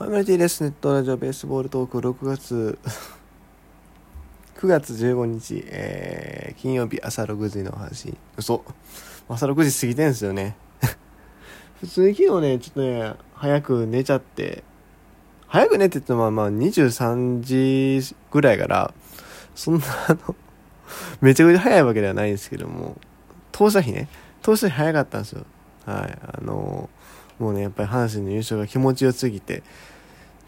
ハイマリティです。ネットラジオベースボールトーク6月、9月15日、えー、金曜日朝6時の話。嘘。朝6時過ぎてんすよね。普通に昨日ね、ちょっとね、早く寝ちゃって、早く寝てってのはまあ23時ぐらいから、そんなあの、めちゃくちゃ早いわけではないんですけども、当社日ね、当社日早かったんですよ。はい。あのもうね、やっぱり阪神の優勝が気持ちよすぎて、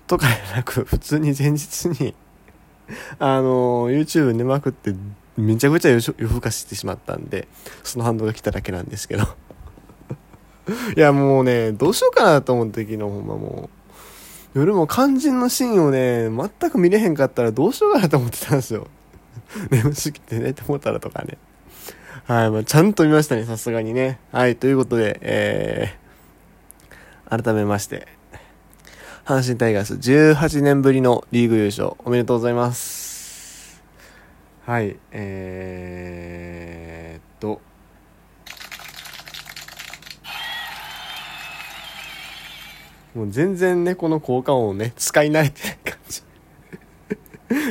とかじゃなく、普通に前日に あの YouTube 寝まくって、めちゃくちゃ夜更かしてしまったんで、その反応が来ただけなんですけど いや、もうね、どうしようかなと思って昨日ほんまもう。夜も肝心のシーンをね、全く見れへんかったらどうしようかなと思ってたんですよ。眠すぎて寝てもったらとかね。はい、まあ、ちゃんと見ましたね、さすがにね。はい、ということで、えー、改めまして、阪神タイガース18年ぶりのリーグ優勝、おめでとうございます。はい、えー、っと、もう全然ね、この効果音をね、使い慣れてない感じ。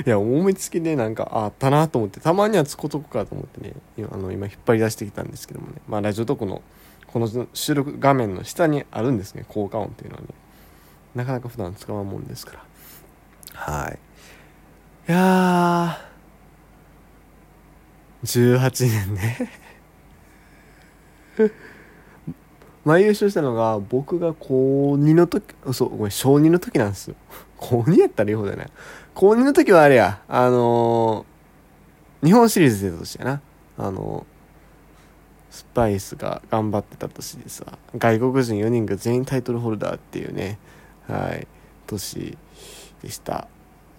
いや、思いつきでなんか、あったなと思って、たまにはつことこかと思ってね、今、あの、今引っ張り出してきたんですけどもね、まあ、ラジオトークの、この収録画面の下にあるんですね、効果音っていうのはね。なかなか普段使わんもんですから。はい。いやー、18年ね 前優勝したのが僕が高2の時、そう、ごめん、小2の時なんですよ。高2やったらいいほどやな。高2の時はあれや、あのー、日本シリーズ出た年やな。あのー、スパイスが頑張ってた年でさ、外国人4人が全員タイトルホルダーっていうね、はい、年でした。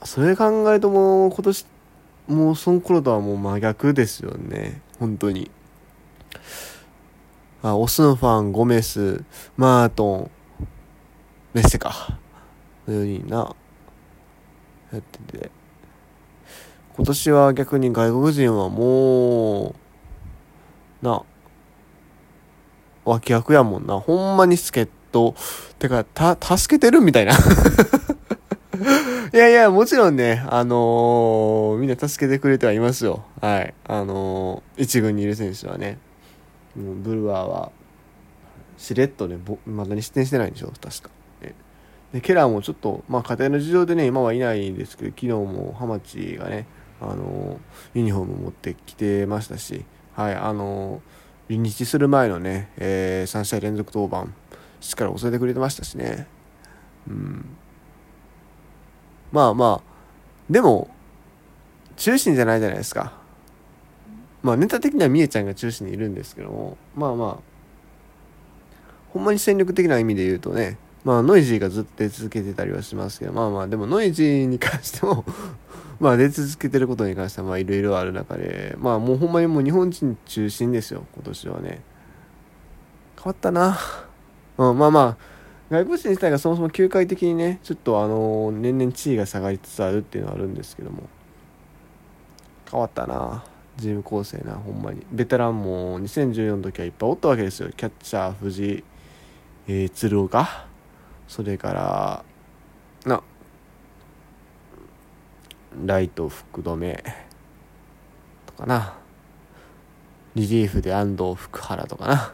それ考えるともう今年、もうその頃とはもう真逆ですよね。本当に。あ、オスのファン、ゴメス、マートン、メッセか。の4人な、やってて。今年は逆に外国人はもう、な、脇役やもんな。ほんまに助っ人。てか、た、助けてるみたいな いやいや、もちろんね、あのー、みんな助けてくれてはいますよ。はい。あのー、一軍にいる選手はね。もうブルワーは、しれっとね、まだに失点してないんでしょ、確か。で、ケラーもちょっと、まあ家庭の事情でね、今はいないんですけど、昨日もハマチがね、あのー、ユニフォーム持ってきてましたし、はい、あのー、離日する前のね、えー、3試合連続登板、しっかり教えてくれてましたしね。うん。まあまあ、でも、中心じゃないじゃないですか。まあネタ的にはみえちゃんが中心にいるんですけども、まあまあ、ほんまに戦力的な意味で言うとね、まあノイジーがずっと出続けてたりはしますけど、まあまあでもノイジーに関しても まあ出続けてることに関してはまあいろいろある中で、まあもうほんまにもう日本人中心ですよ、今年はね。変わったな。うん、まあまあ、外国人自体がそもそも球界的にね、ちょっとあの、年々地位が下がりつつあるっていうのはあるんですけども、変わったな。チーム構成な、ほんまに。ベテランも2014の時はいっぱいおったわけですよ。キャッチャー、藤井、えー、鶴岡、それから、な、ライト、福留とかな。リリーフで安藤、福原とかな。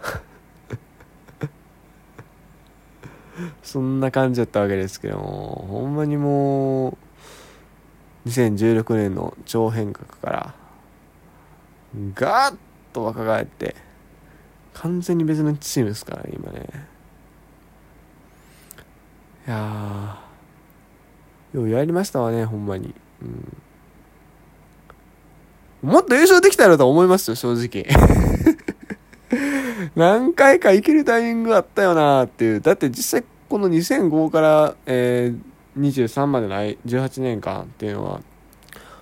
そんな感じだったわけですけども、ほんまにもう、2016年の超変革から、ガーッと若返って、完全に別のチームですからね、今ね。いやー、ようやりましたわね、ほんまに。うん。もっと優勝できたらと思いますよ、正直。何回か行けるタイミングあったよなっていう。だって実際この2005から、えー、23までの18年間っていうのは、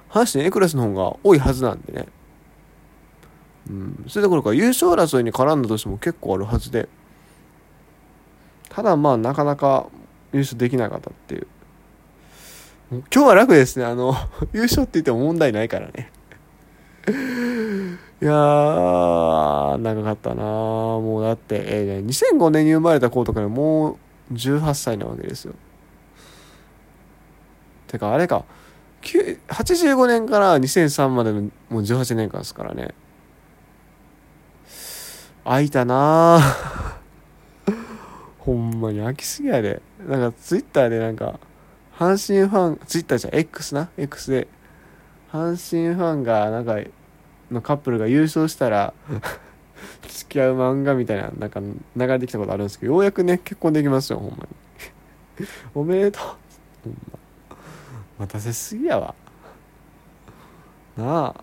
阪神 A クラスの方が多いはずなんでね。うん。それどころか優勝争いに絡んだとしても結構あるはずで。ただまあなかなか優勝できなかったっていう。今日は楽ですね。あの、優勝って言っても問題ないからね。いやー、長かったなもうだって、えー、2005年に生まれた子とかにもう18歳なわけですよ。てかあれか85年から2003までのもう18年間ですからね空いたなほんまに飽きすぎやで。なんかツイッターでなんか阪神ファンツイッターじゃ X な？X で。阪神ファンがなんかのカップルが優勝したら 付き合う漫画みたいななんか流れてきたことあるんですけどようやくね結婚できますよほんまに。おめでとう。ほんま。待たせすぎやわ。な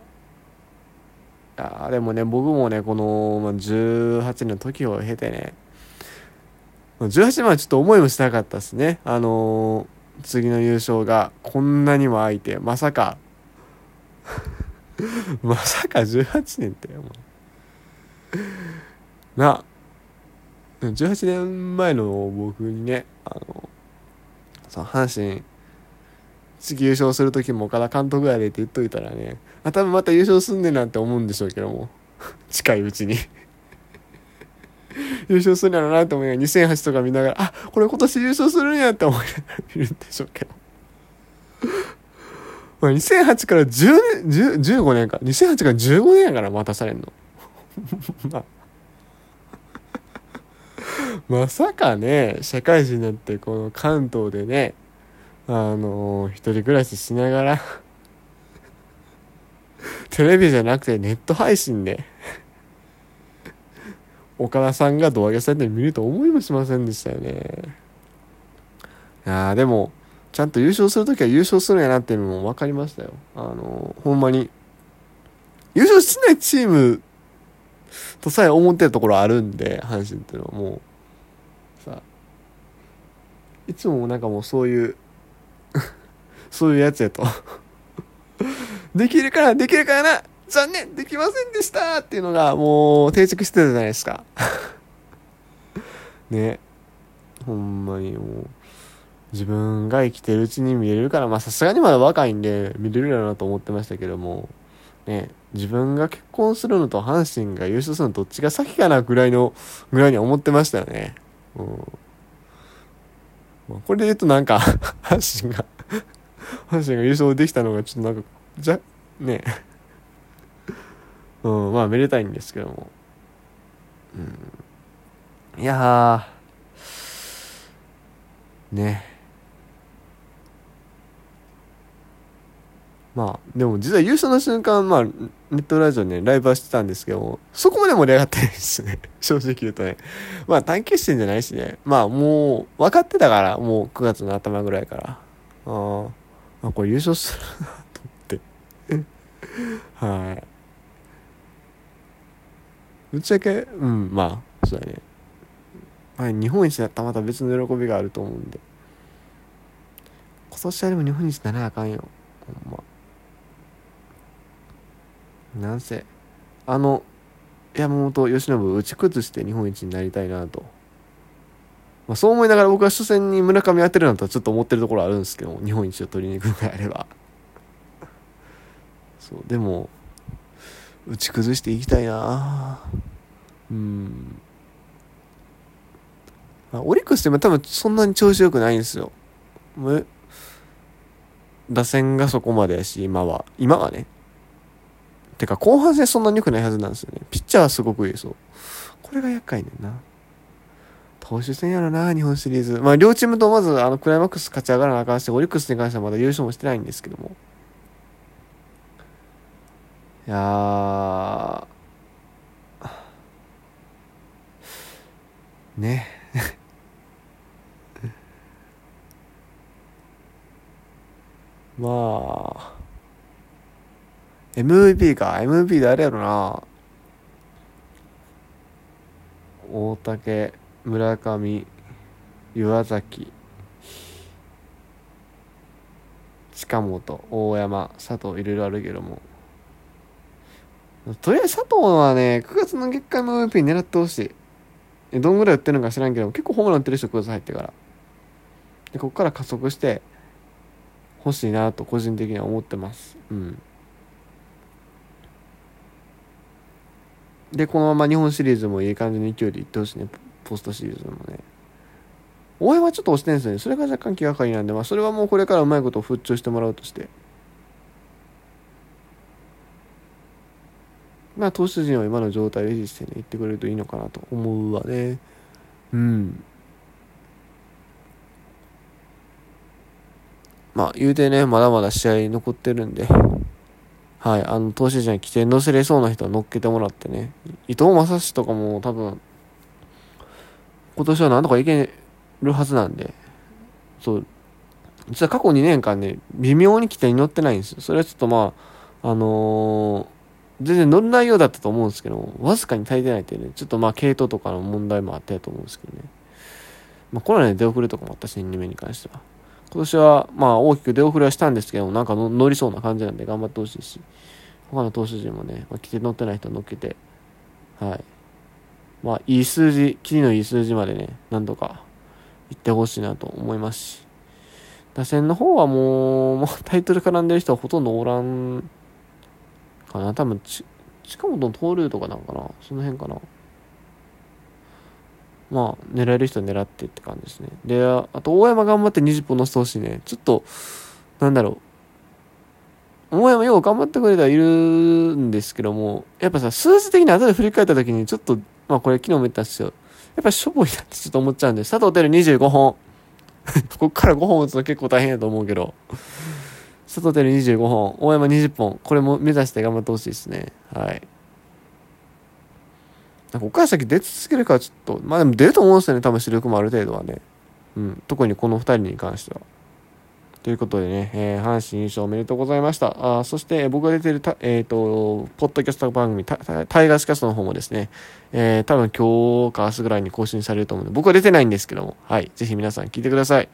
あ。あでもね僕もねこの、ま、18年の時を経てね18年はちょっと思いもしなかったですね。あのー、次の優勝がこんなにも空いてまさか。まさか18年ってな。18年前の僕にねあのその阪神次優勝する時も岡田監督やでって言っといたらねあ多分また優勝すんねんなって思うんでしょうけども。近いうちに。優勝するんやろうなって思いながら2008とか見ながらあこれ今年優勝するんやって思いながら見るんでしょうけど。まあ2008から10年15年か。2008から15年やから待たされんの。ま まさかね社会人になってこの関東でねあの一人暮らししながらテレビじゃなくてネット配信で岡田さんが胴上げされて見ると思いもしませんでしたよね。いやでもちゃんと優勝する時は優勝するんやなっていうのも分かりましたよ。あのーほんまに優勝しないチームとさえ思ってるところあるんで阪神っていうのはもうさいつもなんかもうそういう そういうやつやと。できるからできるからな残念できませんでしたっていうのがもう定着してたじゃないですか。ね。ほんまにもう自分が生きてるうちに見れるからまあさすがにまだ若いんで見れるやろなと思ってましたけども。ね。自分が結婚するのと阪神が優勝するのどっちが先かなぐらいのぐらいに思ってましたよね。うん。これで言うとなんか 阪神が阪神が優勝できたのがちょっとなんかじゃね。うんまあめでたいんですけども。うん。いやね。まあでも実は優勝の瞬間まあネットラジオねライブはしてたんですけどもそこまで盛り上がってないですね。正直言うとね。まあ短期視点じゃないしね。まあもう分かってたからもう9月の頭ぐらいから。ああこれ優勝するなと思って。はい。ぶっちゃけうんまあそうだね、まあ、日本一だったらまた別の喜びがあると思うんで。今年はでも日本一ならあかんよ。ほんま。なんせ。あの山本由伸打ち崩して日本一になりたいなと、まあ、そう思いながら僕は初戦に村上当てるなんとちょっと思ってるところあるんですけど日本一を取りに行くのであれば。そうでも打ち崩していきたいな。うん。オリックスって多分そんなに調子良くないんですよ。打線がそこまでやし今は。今はね。てか後半戦そんなに良くないはずなんですよね。ピッチャーはすごくいいそう。これが厄介ねんな。投手戦やろな日本シリーズ。まあ両チームとまずあのクライマックス勝ち上がらなあかんしオリックスに関してはまだ優勝もしてないんですけども。いやね。まあ。MVP か。MVP 誰やろな。大竹村上岩崎。近本大山佐藤いろいろあるけども。とりあえず佐藤はね、9月の月間の MVP 狙ってほしい。どんぐらい打ってるのか知らんけど、結構ホームラン打ってる人9月入ってから。で、ここから加速して欲しいなと個人的には思ってます。うん。で、このまま日本シリーズもいい感じの勢いでいってほしいね。ポストシリーズもね。大山はちょっと押してるんですよね。それが若干気がかりなんで、まあ、それはもうこれからうまいことを復調してもらうとして。まあ、投手陣は今の状態で維持してね、いってくれるといいのかなと思うわね。うん。まあ、言うてね、まだまだ試合残ってるんで、はい、あの、投手陣に起点乗せれそうな人は乗っけてもらってね、伊藤正史とかも多分、今年はなんとかいけるはずなんで、そう、実は過去2年間ね、微妙に起点に乗ってないんですよ。それはちょっとまあ、あのー、全然乗る内容だったと思うんですけど、わずかに足りてないっていうね、ちょっとまあ系統とかの問題もあったと思うんですけどね。まあコロナで出遅れとかもあったし、2年目に関しては。今年は、まあ、大きく出遅れはしたんですけどなんか乗りそうな感じなんで頑張ってほしいし、他の投手陣もね、まあ、来て乗ってない人乗っけて、はい。まあ、いい数字、キリのいい数字までね、なんとか行ってほしいなと思いますし、打線の方はもう、もうタイトル絡んでる人はほとんどおらんかな。多分ち、近本の盗塁とかなんかな。その辺かな。まあ、狙える人狙ってって感じですね。で、あと、大山頑張って20本乗せてほしいね。ちょっと、なんだろう。大山よう頑張ってくれてはいるんですけども、やっぱさ、数字的に後で振り返った時に、ちょっと、まあこれ昨日も言ったんですよ。やっぱしょぼいなってちょっと思っちゃうんで、佐藤輝25本。こっから5本打つの結構大変やと思うけど。佐藤輝25本、大山20本。これも目指して頑張ってほしいですね。はい。ここから先出続けるかちょっと、まあでも出ると思うんですよね、多分視力もある程度はね。うん、特にこの2人に関しては。ということでね、えー、阪神優勝おめでとうございました。あそして、僕が出てるた、えっ、ー、と、ポッドキャスト番組、タイガースキャストの方もですね、えー、多分今日か明日ぐらいに更新されると思うので、僕は出てないんですけども、はい、ぜひ皆さん聞いてください。